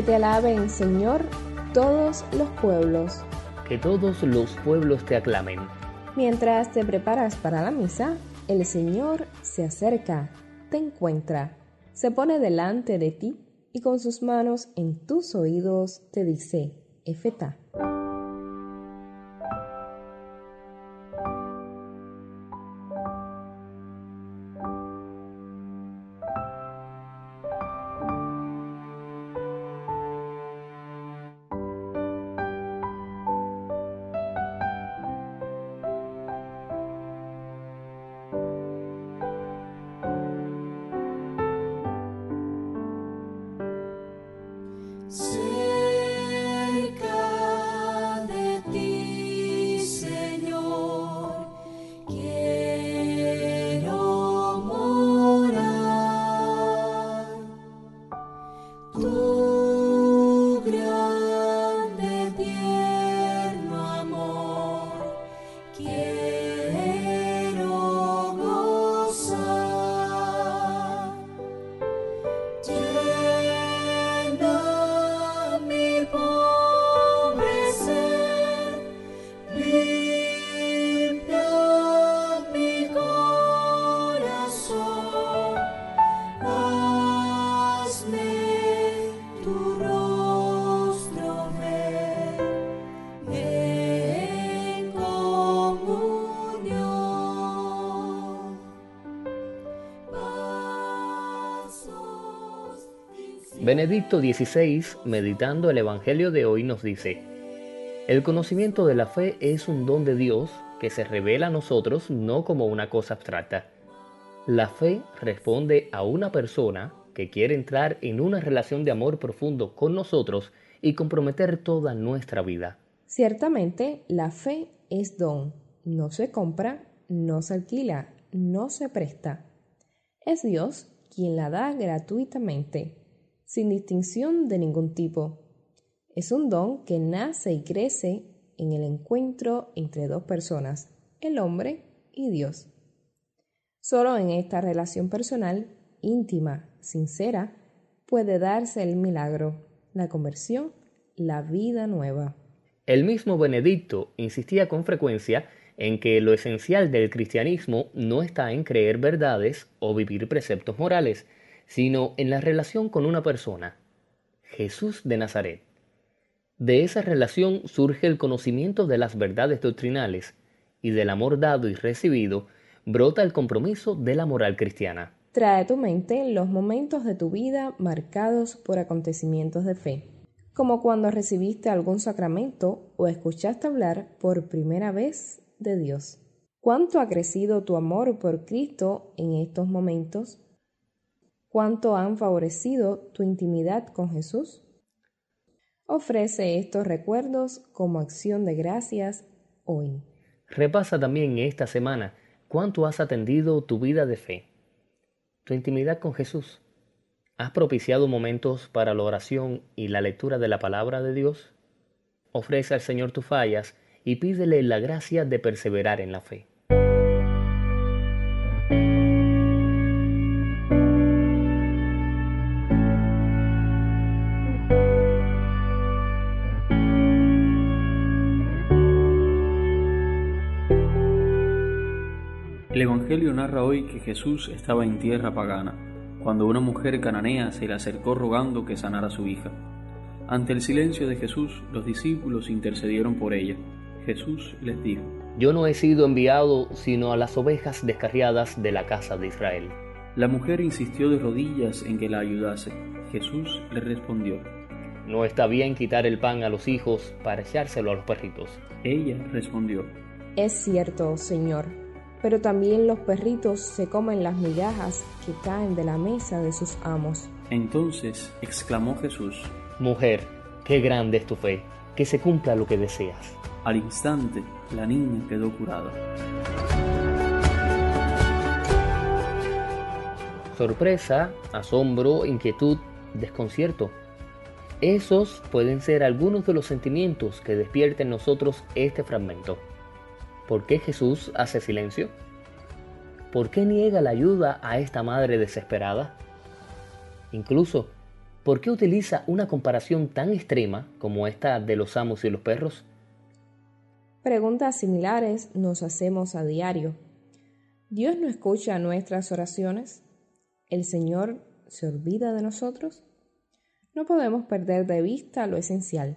Que te alaben, Señor, todos los pueblos. Que todos los pueblos te aclamen. Mientras te preparas para la misa, el Señor se acerca, te encuentra, se pone delante de ti y con sus manos en tus oídos te dice, Efeta. Benedicto XVI, meditando el Evangelio de hoy, nos dice, el conocimiento de la fe es un don de Dios que se revela a nosotros no como una cosa abstracta. La fe responde a una persona que quiere entrar en una relación de amor profundo con nosotros y comprometer toda nuestra vida. Ciertamente, la fe es don. No se compra, no se alquila, no se presta. Es Dios quien la da gratuitamente sin distinción de ningún tipo. Es un don que nace y crece en el encuentro entre dos personas, el hombre y Dios. Solo en esta relación personal, íntima, sincera, puede darse el milagro, la conversión, la vida nueva. El mismo Benedicto insistía con frecuencia en que lo esencial del cristianismo no está en creer verdades o vivir preceptos morales, sino en la relación con una persona, Jesús de Nazaret. De esa relación surge el conocimiento de las verdades doctrinales y del amor dado y recibido brota el compromiso de la moral cristiana. Trae a tu mente los momentos de tu vida marcados por acontecimientos de fe, como cuando recibiste algún sacramento o escuchaste hablar por primera vez de Dios. ¿Cuánto ha crecido tu amor por Cristo en estos momentos? Cuánto han favorecido tu intimidad con Jesús? Ofrece estos recuerdos como acción de gracias hoy. Repasa también esta semana cuánto has atendido tu vida de fe, tu intimidad con Jesús. ¿Has propiciado momentos para la oración y la lectura de la palabra de Dios? Ofrece al Señor tus fallas y pídele la gracia de perseverar en la fe. El Evangelio narra hoy que Jesús estaba en tierra pagana, cuando una mujer cananea se le acercó rogando que sanara a su hija. Ante el silencio de Jesús, los discípulos intercedieron por ella. Jesús les dijo, Yo no he sido enviado sino a las ovejas descarriadas de la casa de Israel. La mujer insistió de rodillas en que la ayudase. Jesús le respondió, No está bien quitar el pan a los hijos para echárselo a los perritos. Ella respondió, Es cierto, Señor pero también los perritos se comen las migajas que caen de la mesa de sus amos. Entonces exclamó Jesús, Mujer, qué grande es tu fe, que se cumpla lo que deseas. Al instante, la niña quedó curada. Sorpresa, asombro, inquietud, desconcierto. Esos pueden ser algunos de los sentimientos que despierta en nosotros este fragmento. ¿Por qué Jesús hace silencio? ¿Por qué niega la ayuda a esta madre desesperada? Incluso, ¿por qué utiliza una comparación tan extrema como esta de los amos y los perros? Preguntas similares nos hacemos a diario. ¿Dios no escucha nuestras oraciones? ¿El Señor se olvida de nosotros? No podemos perder de vista lo esencial.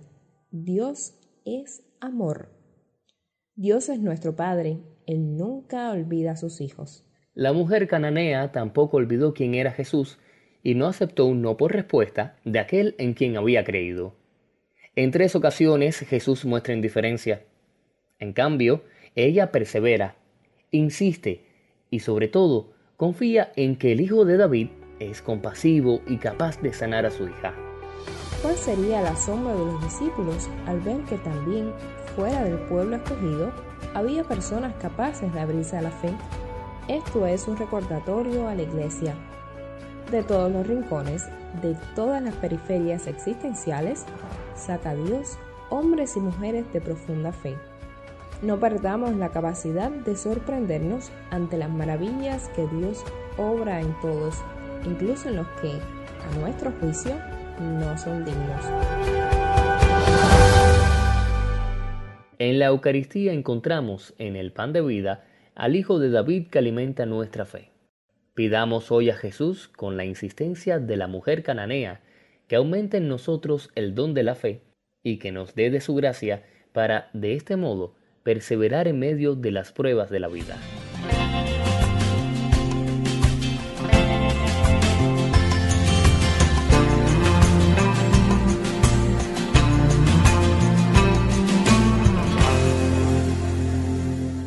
Dios es amor. Dios es nuestro Padre. Él nunca olvida a sus hijos. La mujer cananea tampoco olvidó quién era Jesús y no aceptó un no por respuesta de aquel en quien había creído. En tres ocasiones Jesús muestra indiferencia. En cambio, ella persevera, insiste y sobre todo confía en que el hijo de David es compasivo y capaz de sanar a su hija. ¿Cuál sería el asombro de los discípulos al ver que también fuera del pueblo escogido había personas capaces de abrirse a la fe? Esto es un recordatorio a la iglesia. De todos los rincones, de todas las periferias existenciales, saca Dios hombres y mujeres de profunda fe. No perdamos la capacidad de sorprendernos ante las maravillas que Dios obra en todos, incluso en los que, a nuestro juicio, no son dignos. En la Eucaristía encontramos en el pan de vida al Hijo de David que alimenta nuestra fe. Pidamos hoy a Jesús, con la insistencia de la mujer cananea, que aumente en nosotros el don de la fe y que nos dé de su gracia para, de este modo, perseverar en medio de las pruebas de la vida.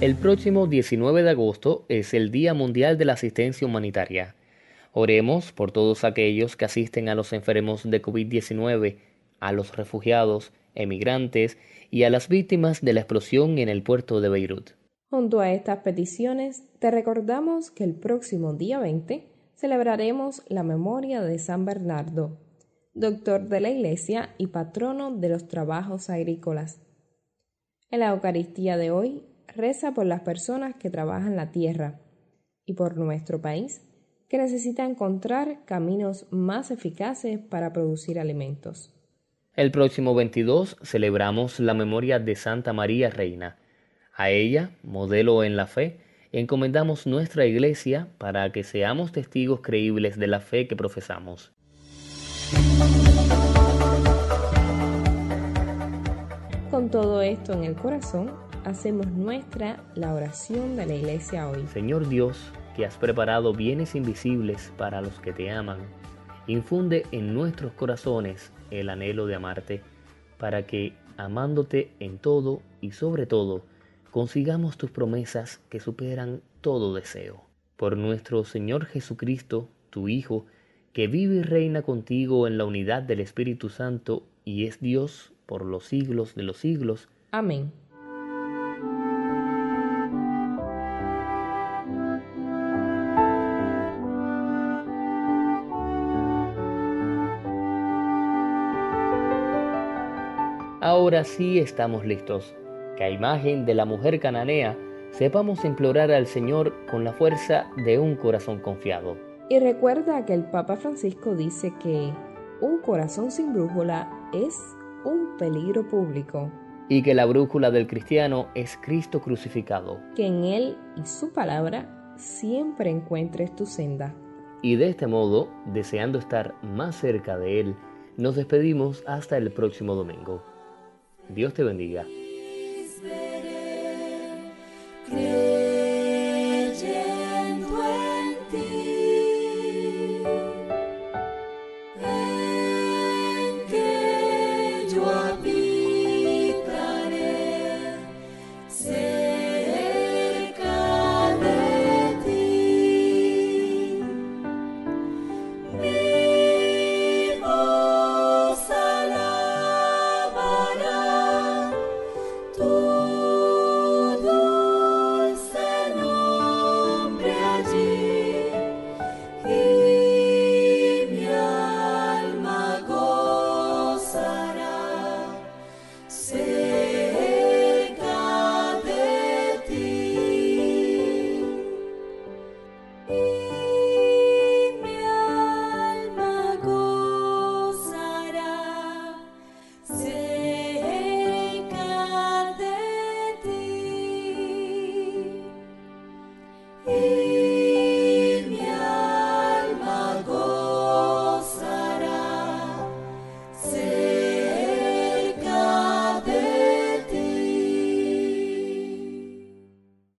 El próximo 19 de agosto es el Día Mundial de la Asistencia Humanitaria. Oremos por todos aquellos que asisten a los enfermos de COVID-19, a los refugiados, emigrantes y a las víctimas de la explosión en el puerto de Beirut. Junto a estas peticiones, te recordamos que el próximo día 20 celebraremos la memoria de San Bernardo, doctor de la Iglesia y patrono de los trabajos agrícolas. En la Eucaristía de hoy reza por las personas que trabajan la tierra y por nuestro país, que necesita encontrar caminos más eficaces para producir alimentos. El próximo 22 celebramos la memoria de Santa María Reina. A ella, modelo en la fe, encomendamos nuestra iglesia para que seamos testigos creíbles de la fe que profesamos. Con todo esto en el corazón, hacemos nuestra la oración de la iglesia hoy. Señor Dios, que has preparado bienes invisibles para los que te aman, infunde en nuestros corazones el anhelo de amarte, para que, amándote en todo y sobre todo, consigamos tus promesas que superan todo deseo. Por nuestro Señor Jesucristo, tu Hijo, que vive y reina contigo en la unidad del Espíritu Santo y es Dios por los siglos de los siglos. Amén. Ahora sí estamos listos. Que a imagen de la mujer cananea sepamos implorar al Señor con la fuerza de un corazón confiado. Y recuerda que el Papa Francisco dice que un corazón sin brújula es un peligro público. Y que la brújula del cristiano es Cristo crucificado. Que en Él y su palabra siempre encuentres tu senda. Y de este modo, deseando estar más cerca de Él, nos despedimos hasta el próximo domingo. Dios te bendiga.